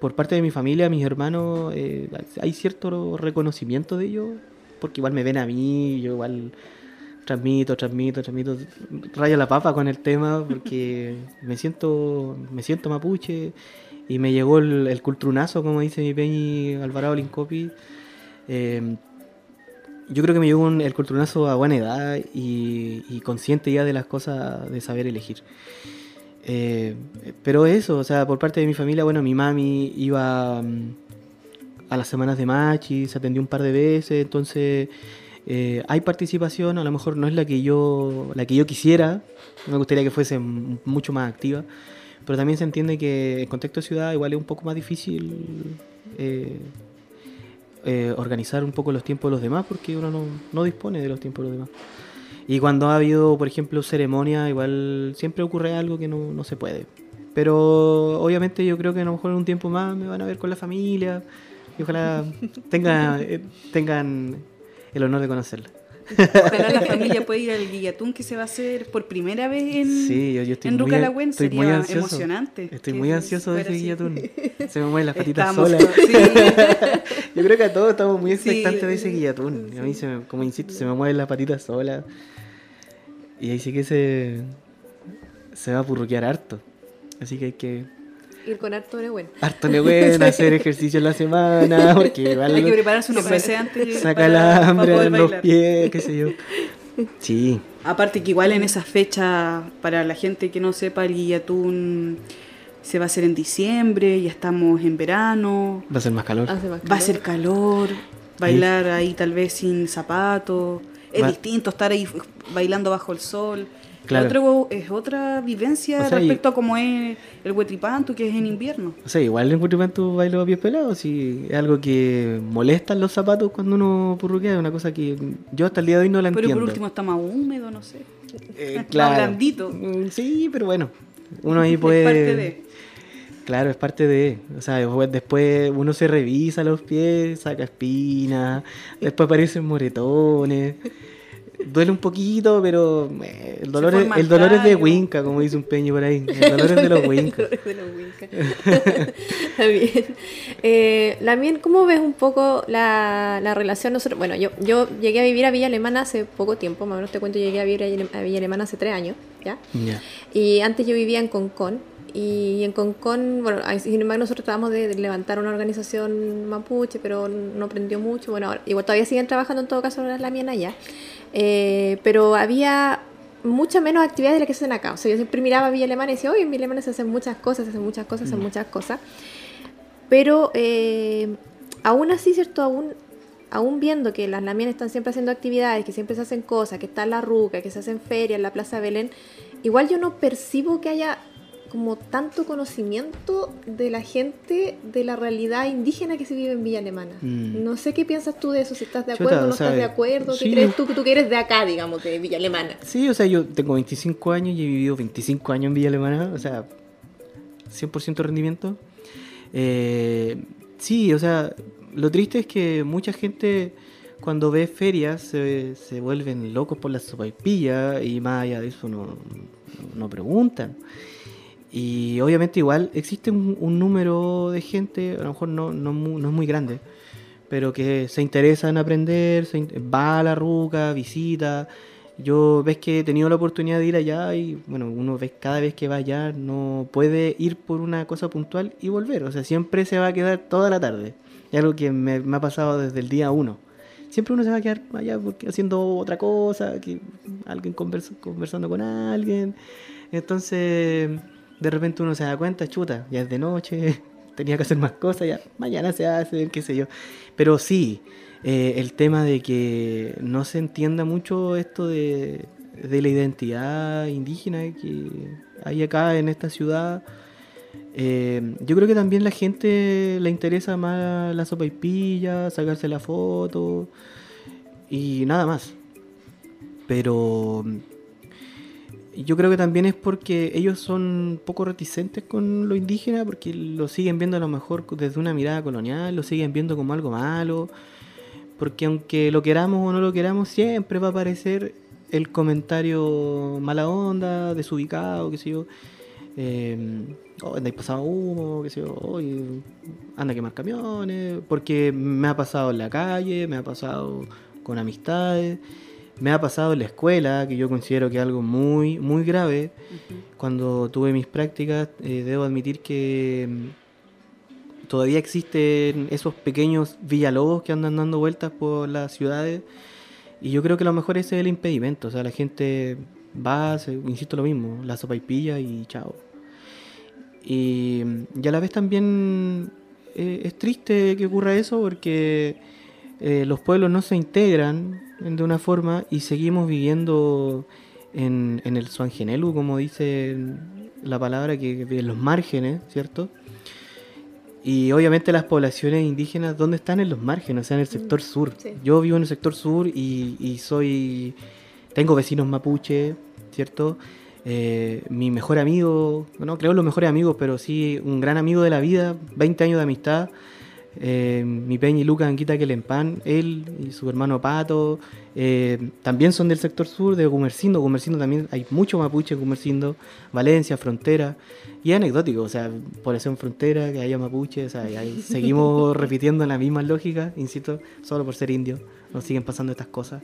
por parte de mi familia, mis hermanos, eh, hay cierto reconocimiento de ellos, porque igual me ven a mí, yo igual transmito, transmito, transmito, rayo la papa con el tema, porque me siento, me siento mapuche y me llegó el, cultrunazo, como dice mi peñi Alvarado Lincopi. Eh, yo creo que me llegó el cultrunazo a buena edad y, consciente ya de las cosas de saber elegir. Eh, pero eso, o sea, por parte de mi familia, bueno, mi mami iba mm, a las semanas de machi, se atendió un par de veces, entonces eh, hay participación, a lo mejor no es la que yo, la que yo quisiera, me gustaría que fuese mucho más activa, pero también se entiende que en contexto de ciudad igual es un poco más difícil eh, eh, organizar un poco los tiempos de los demás porque uno no, dispone de los tiempos de los demás. Y cuando ha habido, por ejemplo, ceremonia, igual siempre ocurre algo que no, no se puede. Pero obviamente yo creo que a lo mejor en un tiempo más me van a ver con la familia y ojalá tenga, eh, tengan el honor de conocerla. Ojalá la familia pueda ir al Guillatún que se va a hacer por primera vez en, Sí, yo, yo estoy en muy, Rucalagüen. estoy Sería muy ansioso. emocionante. Estoy muy ansioso de ese así. guillatún. Se me mueven las patitas Estamos- solas. sí. Yo creo que a todos estamos muy Sí. expectantes de ese guillatún. A mí, se me- como insisto, se me mueven las patitas solas. Y ahí sí que se, se va a purruquear harto. Así que hay que Ir con harto bueno. harto le bueno hacer ejercicio en la semana. Porque igual Hay que prepararse unos meses antes. saca para hambre en los bailar. pies, qué sé yo. Sí, Aparte que igual en esa fecha, para la gente que no sepa, el Guillatún se va a hacer en diciembre, ya estamos en verano, va a ser más calor. Va a ser calor, bailar ahí tal vez sin zapatos, es Va- distinto estar ahí bailando bajo el sol. Claro. Otro- es otra vivencia O sea, y- respecto a cómo es el huetripantu, que es en invierno. O sea, igual en tu bailo a pies pelados, es algo que molestan los zapatos cuando uno purruquea, es una cosa que yo hasta el día de hoy no la Pero entiendo. por último está más húmedo, no sé. Eh, más claro. blandito. Mm, Sí, pero bueno, uno ahí puede... Es parte de. Claro, es parte de... O sea, después uno se revisa los pies, saca espinas, después aparecen moretones. Duele un poquito, pero eh, el dolor, es, el dolor es de. Winca, como dice un peño por ahí. El dolor es de los Winca. De los Winca. Está bien. Eh, Lamien, ¿cómo ves un poco la, la relación? Nosotros, bueno, yo, yo llegué a vivir a Villa Alemana hace poco tiempo, más o menos te cuento, llegué a vivir a Villa- Alemana hace tres años, ¿ya? Y antes yo vivía en Concón. Y en Concón, bueno, sin embargo nosotros tratamos de, de levantar una organización mapuche, pero no prendió mucho. Bueno, ahora- igual todavía siguen trabajando en todo caso las la mía allá. Eh, pero había muchas menos actividades de las que se hacen acá. O sea, yo siempre miraba Villa Alemana y decía, oye, en Villa Alemana se hacen muchas cosas, se hacen muchas cosas, se hacen muchas cosas. Pero eh, aún así, ¿cierto? Aún, aún viendo que las lamienes están siempre haciendo actividades, que siempre se hacen cosas, que está la ruca, que se hacen ferias en la Plaza Belén, igual yo no percibo que haya como tanto conocimiento de la gente de la realidad indígena que se vive en Villa Alemana. Mm. No sé qué piensas tú de eso, si estás de Chuta, acuerdo o o no estás de acuerdo, ¿qué sí. crees tú que tú que eres de acá, digamos, de Villa Alemana? Sí, o sea, yo tengo 25 años y he vivido 25 años en Villa Alemana, o sea, 100% rendimiento. Eh, sí, o sea, lo triste es que mucha gente cuando ve ferias se, se vuelven locos por las sopaipillas y más allá de eso no, no preguntan. Y obviamente igual existe un, número de gente, a lo mejor no, no, no es muy grande, pero que se interesa en aprender, se va a la ruca, visita. Yo ves que he tenido la oportunidad de ir allá y bueno, uno ve cada vez que va allá no puede ir por una cosa puntual y volver. O sea, siempre se va a quedar toda la tarde. Es algo que me, ha pasado desde el día uno. Siempre uno se va a quedar allá haciendo otra cosa, que alguien conversa- conversando con alguien. Entonces, de repente uno se da cuenta, chuta, ya es de noche, tenía que hacer más cosas, ya mañana se hace, qué sé yo. Pero sí, eh, el tema de que no se entienda mucho esto de, de la identidad indígena que hay acá en esta ciudad. eh, yo creo que también la gente le interesa más la sopa y pilla, sacarse la foto y nada más. Pero yo creo que también es porque ellos son poco reticentes con lo indígena, porque lo siguen viendo a lo mejor desde una mirada colonial, lo siguen viendo como algo malo, porque aunque lo queramos o no lo queramos, siempre va a aparecer el comentario mala onda, desubicado, qué sé yo. Eh, oh, andáis pasado humo, qué sé yo, oye, anda a quemar camiones, porque me ha pasado en la calle, me ha pasado con amistades, me ha pasado en la escuela, que yo considero que es algo muy, muy grave. Cuando tuve mis prácticas, eh, debo admitir que mm, todavía existen esos pequeños villalobos que andan dando vueltas por las ciudades. Y yo creo que a lo mejor ese es el impedimento. O sea, la gente va, se- insisto lo mismo, la sopa y pilla y chao. Y, y a la vez también eh, es triste que ocurra eso porque eh, los pueblos no se integran de una forma y seguimos viviendo en, en el Suangenelu, como dice la palabra, que en los márgenes, ¿cierto? Y obviamente las poblaciones indígenas, ¿dónde están en los márgenes? O sea, en el sector sur. sí. Yo vivo en el sector sur y, y soy tengo vecinos mapuche, ¿cierto? Eh, mi mejor amigo, no creo los mejores amigos, pero sí un gran amigo de la vida, 20 años de amistad. Eh, mi Peña y Lucas Anquita Quelempan, él y su hermano Pato, eh, también son del sector sur de Gumercindo. Gumercindo también hay mucho mapuche en Gumercindo, Valencia, Frontera. Y es anecdótico, o sea, en Frontera, que haya mapuche, o sea, seguimos repitiendo la misma lógica, insisto, solo por ser indio, nos siguen pasando estas cosas.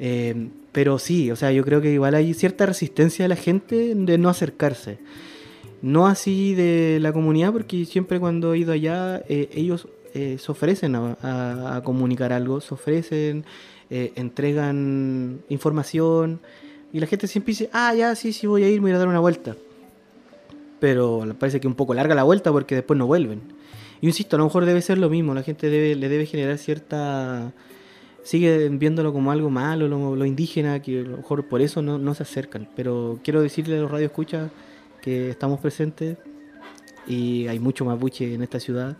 Eh, pero sí, o sea, yo creo que igual hay cierta resistencia de la gente de no acercarse. No así de la comunidad, porque siempre cuando he ido allá, eh, ellos eh, se ofrecen a, comunicar algo, se ofrecen, entregan información, y la gente siempre dice, ah, ya, sí, sí, voy a ir, voy a dar una vuelta. Pero parece que un poco larga la vuelta porque después no vuelven. Y insisto, a lo mejor debe ser lo mismo, la gente debe, le debe generar cierta sigue viéndolo como algo malo, lo, indígena, que a lo mejor por eso no, se acercan. Pero quiero decirle a los radioescuchas que estamos presentes y hay mucho mapuche en esta ciudad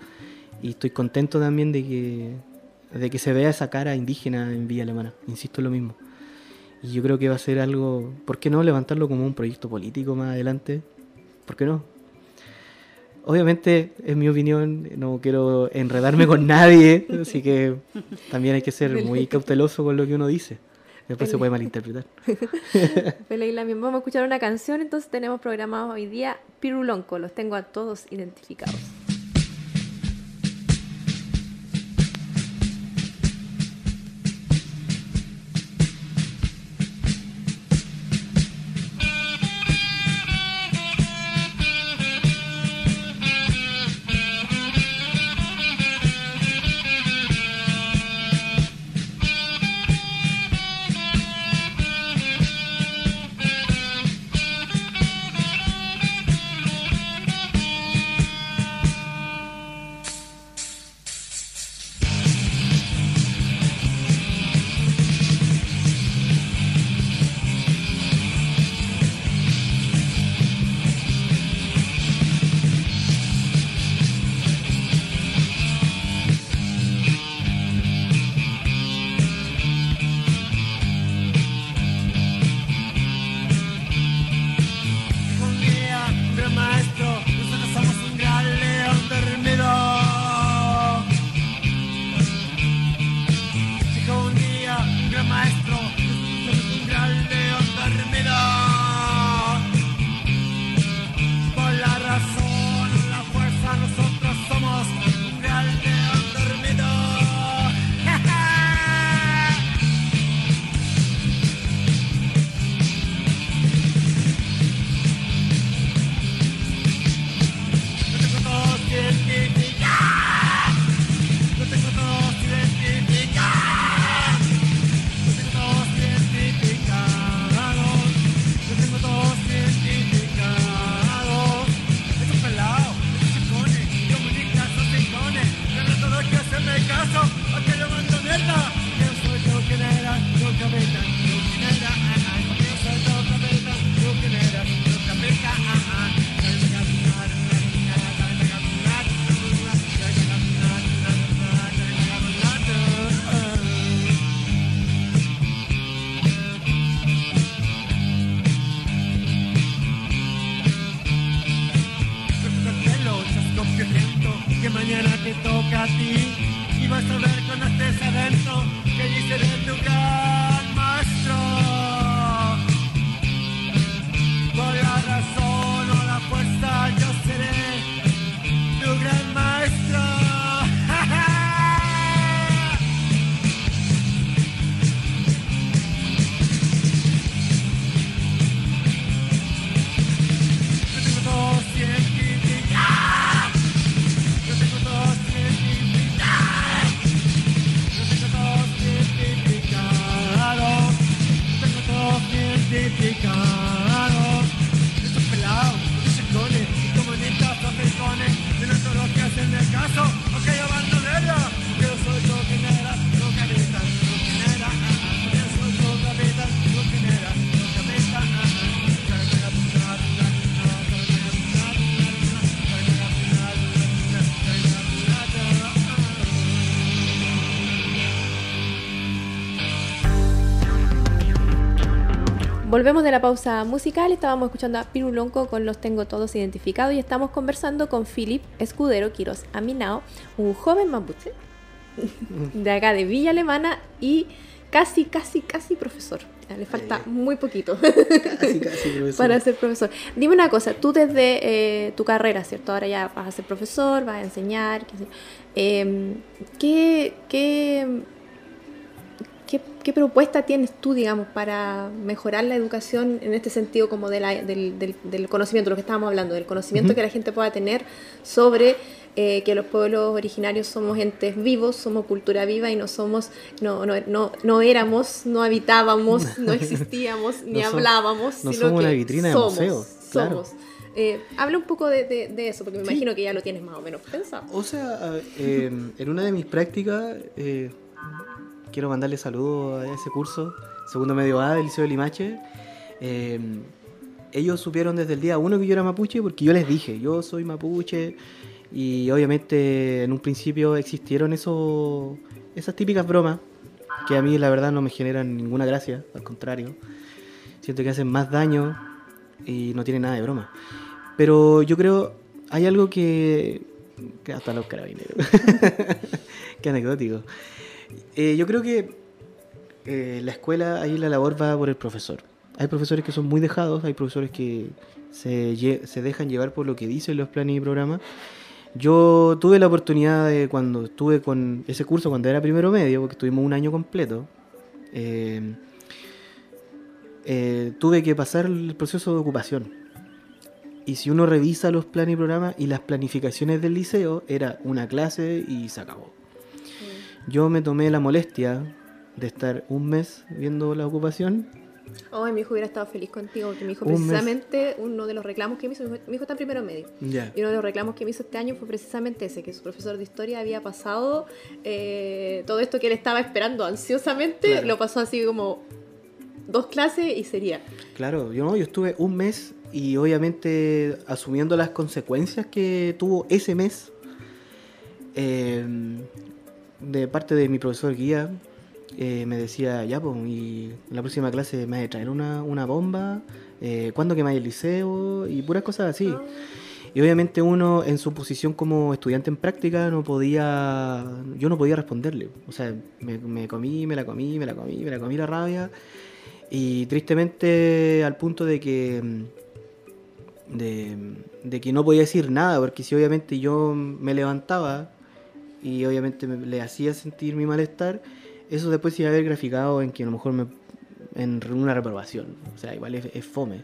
y estoy contento también de que, de que se vea esa cara indígena en Villa Alemana, insisto en lo mismo. Y yo creo que va a ser algo, ¿por qué no levantarlo como un proyecto político más adelante? ¿Por qué no? obviamente, en mi opinión, no quiero enredarme con nadie, así que también hay que ser muy cauteloso con lo que uno dice. Después se puede malinterpretar. vamos a escuchar una canción, entonces tenemos programado hoy día Pirulonco, los tengo a todos identificados. Volvemos de la pausa musical, estábamos escuchando a Pirulonco con Los Tengo Todos Identificados y estamos conversando con Philip Escudero Quiroz Aminao, un joven mapuche de acá de Villa Alemana y casi, casi, casi profesor. Le falta Eh, muy poquito Casi, casi, profesor. para ser profesor. Dime una cosa, tú desde eh, tu carrera, ¿cierto? Ahora ya vas a ser profesor, vas a enseñar. qué. Em, ¿qué, qué, qué, propuesta tienes tú, digamos, para mejorar la educación en este sentido como de la- del, del- del conocimiento, lo que estábamos hablando, del conocimiento que la gente pueda tener sobre eh, que los pueblos originarios somos entes vivos, somos cultura viva y no somos, no, no, no, no éramos, no habitábamos, no existíamos, ni No hablábamos, no sino somos que una vitrina de somos, museo, claro. somos. Eh, habla un poco de, de- de eso, porque me Sí. imagino que ya lo tienes más o menos pensado. O sea, eh, en una de mis prácticas, quiero mandarle saludos a ese curso, segundo medio A del Liceo de Limache. Eh, ellos supieron desde el día uno que yo era mapuche porque yo les dije, yo soy mapuche. Y obviamente en un principio existieron esos, esas típicas bromas que a mí la verdad no me generan ninguna gracia, al contrario. Siento que hacen más daño y no tienen nada de broma. Pero yo creo, hay algo que, que hasta los carabineros. Qué anecdótico. Eh, yo creo que eh, la escuela, ahí la labor va por el profesor. Hay profesores que son muy dejados, hay profesores que se, dejan llevar por lo que dicen los planes y programas. Yo tuve la oportunidad de cuando estuve con ese curso, cuando era primero medio, porque estuvimos un año completo, eh, tuve que pasar el proceso de ocupación. Y si uno revisa los planes y programas y las planificaciones del liceo, era una clase y se acabó. Yo me tomé la molestia de estar un mes viendo la ocupación. Ay, mi hijo hubiera estado feliz contigo, porque mi hijo Un mes. precisamente, uno de los reclamos que me hizo, mi hijo, mi hijo está en primero medio, Ya. y uno de los reclamos que me hizo este año fue precisamente ese, que su profesor de historia había pasado eh, todo esto que él estaba esperando ansiosamente, Claro. lo pasó así como dos clases y sería. Claro, yo no, yo estuve un mes y obviamente asumiendo las consecuencias que tuvo ese mes eh, de parte de mi profesor guía, eh, me decía, ya, pues, y en la próxima clase me vas a traer una, una bomba, eh, ¿cuándo que me vaya al liceo? Y puras cosas así. Ah, Y obviamente uno en su posición como estudiante en práctica no podía, yo no podía responderle. O sea, me, me comí, me la comí, me la comí, me la comí la rabia. Y tristemente al punto de que, de, de que no podía decir nada, porque si obviamente yo me levantaba y obviamente me- le hacía sentir mi malestar, eso después se iba a ver graficado en que a lo mejor me, en una reprobación. O sea, igual es, es fome.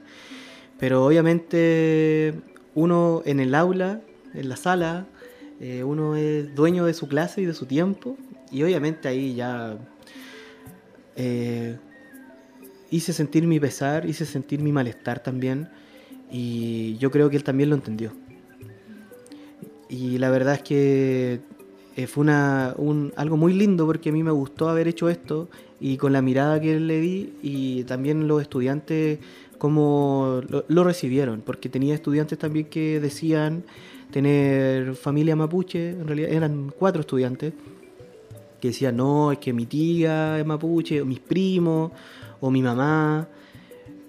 Pero obviamente uno en el aula, en la sala, eh, uno es dueño de su clase y de su tiempo. Y obviamente ahí ya eh, hice sentir mi pesar, hice sentir mi malestar también. Y yo creo que él también lo entendió. Y la verdad es que eh, fue una, un- algo muy lindo porque a mí me gustó haber hecho esto y con la mirada que le di y también los estudiantes cómo lo, recibieron, porque tenía estudiantes también que decían tener familia mapuche, en realidad eran cuatro estudiantes, que decían, no, es que mi tía es mapuche, o mis primos, o mi mamá,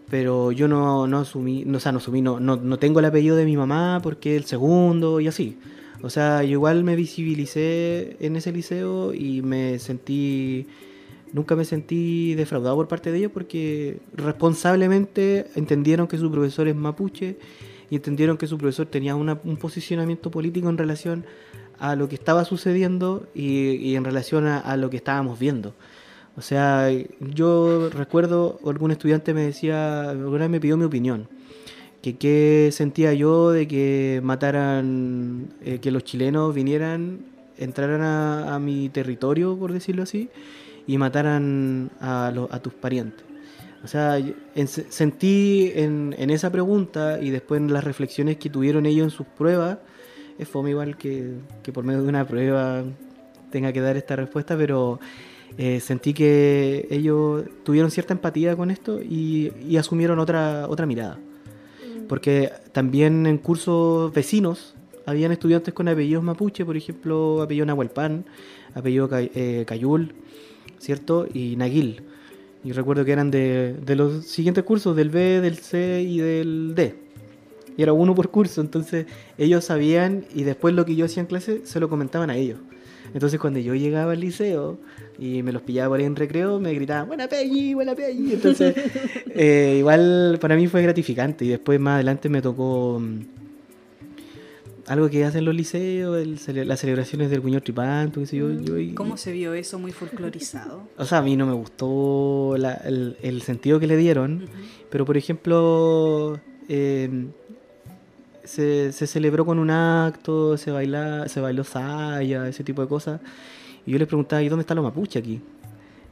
pero yo no, no asumí, no, o sea, no asumí, no, no, no tengo el apellido de mi mamá porque es el segundo y así. O sea, yo igual me visibilicé en ese liceo y me sentí, nunca me sentí defraudado por parte de ellos porque responsablemente entendieron que su profesor es mapuche y entendieron que su profesor tenía una- un posicionamiento político en relación a lo que estaba sucediendo y, en relación a, a lo que estábamos viendo. O sea, yo recuerdo, algún estudiante me decía, alguna vez me pidió mi opinión, que qué sentía yo de que mataran, eh, que los chilenos vinieran, entraran a, mi territorio, por decirlo así, y mataran a, lo- a tus parientes. O sea, en- sentí en, esa pregunta y después en las reflexiones que tuvieron ellos en sus pruebas, es fome igual que, que por medio de una prueba tenga que dar esta respuesta, pero eh, sentí que ellos tuvieron cierta empatía con esto y, y asumieron otra, otra mirada. Porque también en cursos vecinos habían estudiantes con apellidos mapuche, por ejemplo, apellido Nahuelpan, apellido eh, Cayul, ¿cierto? Y Naguil. Y recuerdo que eran de, de los siguientes cursos, del B, del C y del D. Y era uno por curso, entonces ellos sabían y después lo que yo hacía en clase se lo comentaban a ellos. Entonces cuando yo llegaba al liceo y me los pillaba por ahí en recreo, me gritaban, buena Peggy, buena Peggy. Entonces eh, igual para mí fue gratificante y después más adelante me tocó mm, algo que hacen los liceos, el cele- las celebraciones del cuño tripanto, qué sé yo. yo y- ¿Cómo se vio eso muy folclorizado? o sea, a mí no me gustó la- el, el sentido que le dieron, pero por ejemplo, eh, se, se celebró con un acto, se, baila, se bailó saya, ese tipo de cosas. Y yo les preguntaba, ¿y dónde está los mapuche aquí?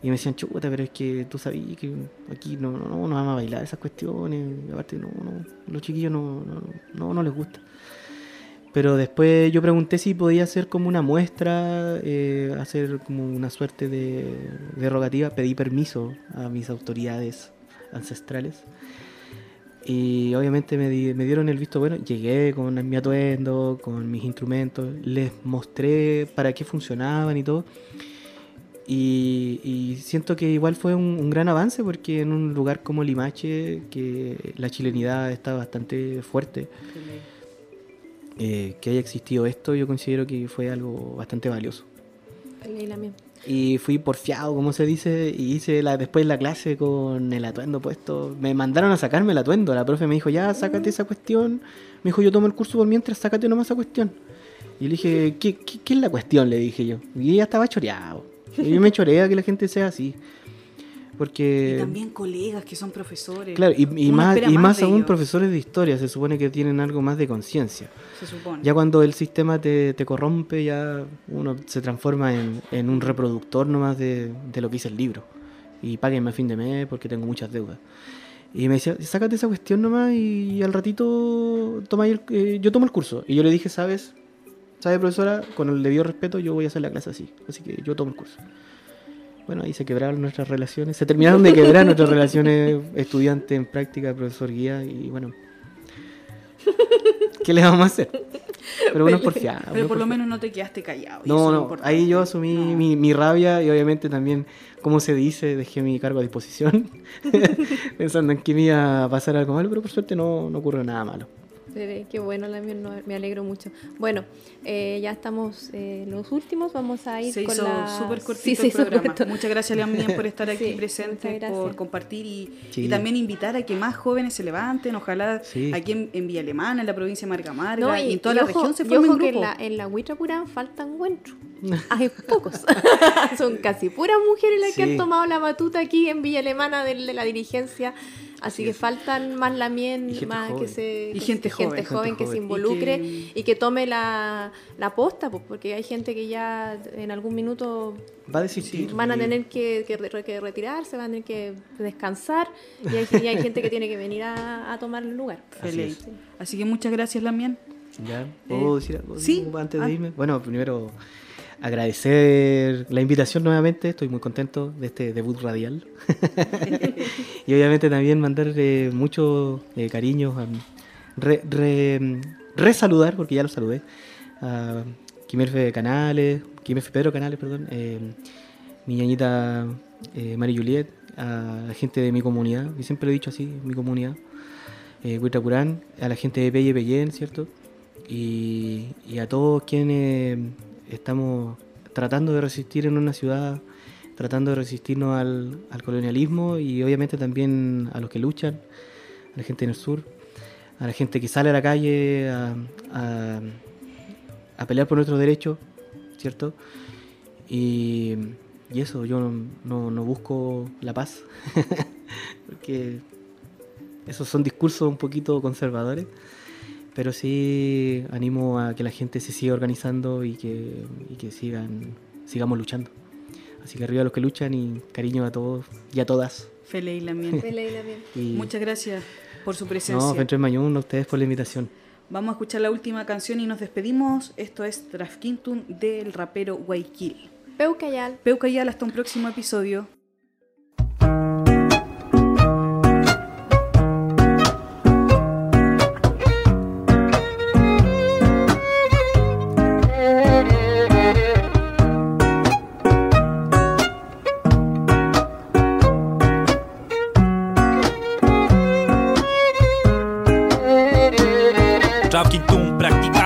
Y me decían, chuta, pero es que tú sabías que aquí no, no, no, no vamos a bailar esas cuestiones. y aparte, no, no, los chiquillos no, no, no, no les gusta. Pero después yo pregunté si podía hacer como una muestra, eh, hacer como una suerte de derogativa. Pedí permiso a mis autoridades ancestrales. Y obviamente me, di- me dieron el visto bueno. Llegué con mi atuendo, con mis instrumentos. Les mostré para qué funcionaban y todo. Y, y siento que igual fue un, un gran avance porque en un lugar como Limache, que la chilenidad está bastante fuerte, eh, que haya existido esto, yo considero que fue algo bastante valioso. Y fui porfiado, como se dice, y hice la, después la clase con el atuendo puesto. Me mandaron a sacarme el atuendo. La profe me dijo, ya, sácate esa cuestión. Me dijo, yo tomo el curso por mientras, sácate nomás esa cuestión. Y le dije, ¿qué, qué, qué es la cuestión? Le dije yo. Y ella estaba choreado. Y yo me chorea que la gente sea así. Porque... Y también colegas que son profesores. Claro, y, y más, y más aún ellos, profesores de historia, se supone que tienen algo más de conciencia. Se supone. Ya cuando el sistema te, te corrompe, ya uno se transforma en, en un reproductor nomás de, de lo que dice el libro. Y páguenme a fin de mes porque tengo muchas deudas. Y me decía, sácate esa cuestión nomás y al ratito toma el, eh, yo tomo el curso. Y yo le dije, ¿sabes? ¿Sabe, profesora? Con el debido respeto yo voy a hacer la clase así. Así que yo tomo el curso. Bueno, ahí se quebraron nuestras relaciones. Se terminaron de quebrar nuestras relaciones estudiante en práctica, profesor guía. Y bueno, ¿qué le vamos a hacer? Pero uno es porfiado. Pero por lo menos no te quedaste callado. No, no, ahí yo asumí No. mi, mi rabia y obviamente también, como se dice, dejé mi cargo a disposición, pensando en que me iba a pasar algo malo, pero por suerte no, no ocurrió nada malo. Qué bueno, no, me alegro mucho. Bueno, eh, ya estamos eh, los últimos, vamos a ir Se con hizo la... súper cortito Sí, se el hizo programa. corto. Muchas gracias, Leamien, por estar aquí Sí, presente, por compartir y, Sí. y también invitar a que más jóvenes se levanten. Ojalá Sí. aquí en, en Villa Alemana, en la provincia de Marga No, y, en toda la ojo- región se formen ojo que en grupos. la, en la Huitrapurán faltan encuentros. Hay pocos. Son casi puras mujeres las que han tomado la batuta aquí en Villa Alemana de, de la dirigencia. Así que faltan más lamien, más que se Y que- gente joven, gente joven que se. Y involucre que- y que, tome la, la posta, pues, porque hay gente que ya en algún minuto Va a desistir. van a tener que, que re- que retirarse, van a tener que descansar y hay, y hay gente que tiene que venir a, a tomar el lugar. Así Feliz. Así que muchas gracias, Lamien. ¿Ya? ¿Puedo decir algo sí. antes Ah. de irme? Bueno, primero agradecer la invitación nuevamente, estoy muy contento de este debut radial. y obviamente también mucho eh, cariño, a, re, re- resaludar, porque ya lo saludé, a Quimerfe Canales, Quimerfe Pedro Canales, perdón, eh, mi ñañita eh, Mari Juliet, a la gente de mi comunidad, que siempre lo he dicho así, mi comunidad, eh, Huitrapurán, a la gente de Pelle Pellén, ¿cierto? Y, y a todos quienes estamos tratando de resistir en una ciudad, tratando de resistirnos al, al colonialismo y obviamente también a los que luchan, a la gente en el sur, a la gente que sale a la calle a, pelear por nuestros derechos, ¿cierto? Y, eso, yo no busco la paz, porque esos son discursos un poquito conservadores, pero sí animo a que la gente se siga organizando y que, y que sigan, sigamos luchando. Así que arriba a los que luchan y cariño a todos y a todas. Feliz, Lamien. Y, Muchas gracias por su presencia. No, Fentres Mañón, a ustedes por la invitación. Vamos a escuchar la última canción y nos despedimos. Esto es Trafkintun del rapero Guaykil. Peucayal. Peucayal, hasta un próximo episodio.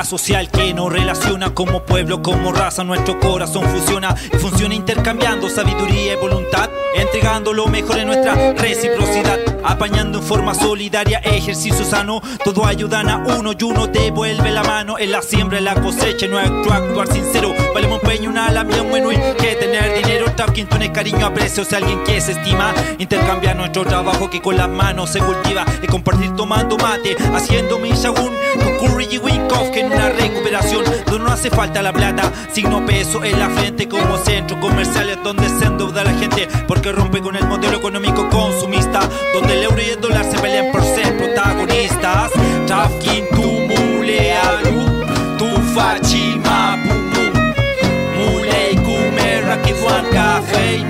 Social que nos relaciona como pueblo, como raza, nuestro corazón fusiona y funciona intercambiando sabiduría y voluntad, entregando lo mejor en nuestra reciprocidad, apañando en forma solidaria, ejercicio sano, todo ayudan a uno y uno devuelve la mano en la siembra, en la cosecha, nuestro actuar sincero, vale un peño, una la mía, bueno. Que tener dinero, quien es cariño, aprecio, si alguien que se estima, intercambiar nuestro trabajo que con las manos se cultiva. Y compartir tomando mate, haciendo mi shagún con curry y wink que en una recuperación donde no hace falta la plata, signo peso en la frente como centro comercial es donde se endeuda la gente. Porque rompe con el modelo económico consumista, donde el euro y el dólar se pelean por ser protagonistas. Trafkin tu mulearu, tu fachi mapumu, mulei kumera que café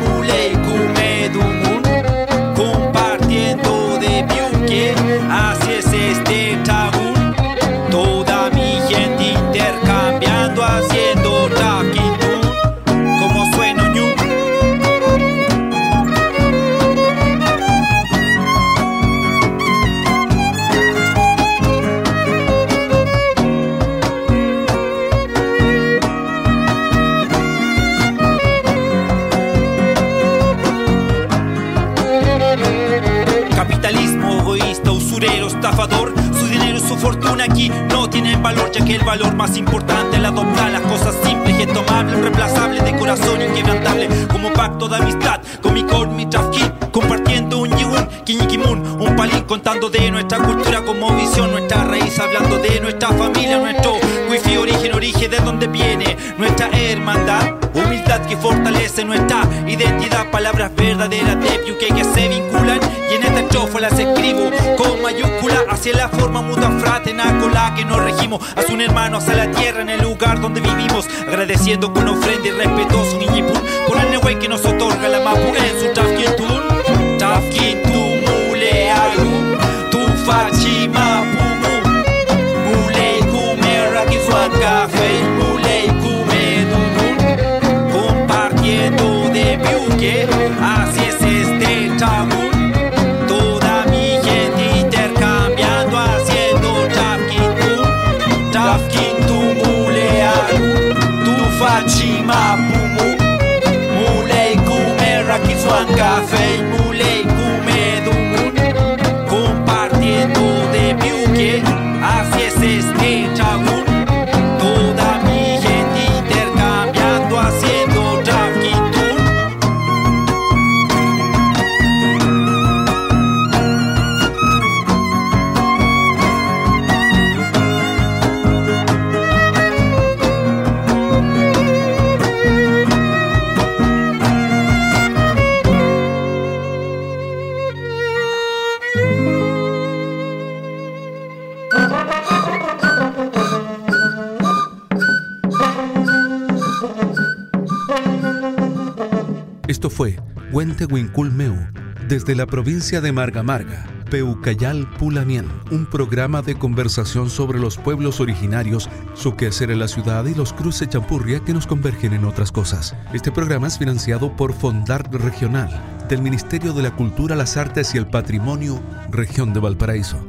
fortuna aquí no tienen valor Ya que el valor más importante es adoptar Las cosas simples y tomables, reemplazables De corazón inquebrantable Como pacto de amistad con mi con mi trafkin Compartiendo un yiwun, kiñikimun Un palín contando de nuestra cultura Como visión, nuestra raíz Hablando de nuestra familia, nuestro wifi Origen, origen de donde viene Nuestra hermandad. Humildad que fortalece nuestra identidad. Palabras verdaderas de Piuque que se vinculan. Y en esta estrofa las escribo con mayúscula Hacia la forma muda fraterna con la que nos regimos. Haz un hermano hacia la tierra en el lugar donde vivimos. Agradeciendo con ofrenda y respetuoso Niñipun Por desde la provincia de Marga Marga, Peucayal Pulamien, un programa de conversación sobre los pueblos originarios, su quehacer en la ciudad y los cruces champurria que nos convergen en otras cosas. Este programa es financiado por Fondart Regional, del Ministerio de la Cultura, las Artes y el Patrimonio, Región de Valparaíso.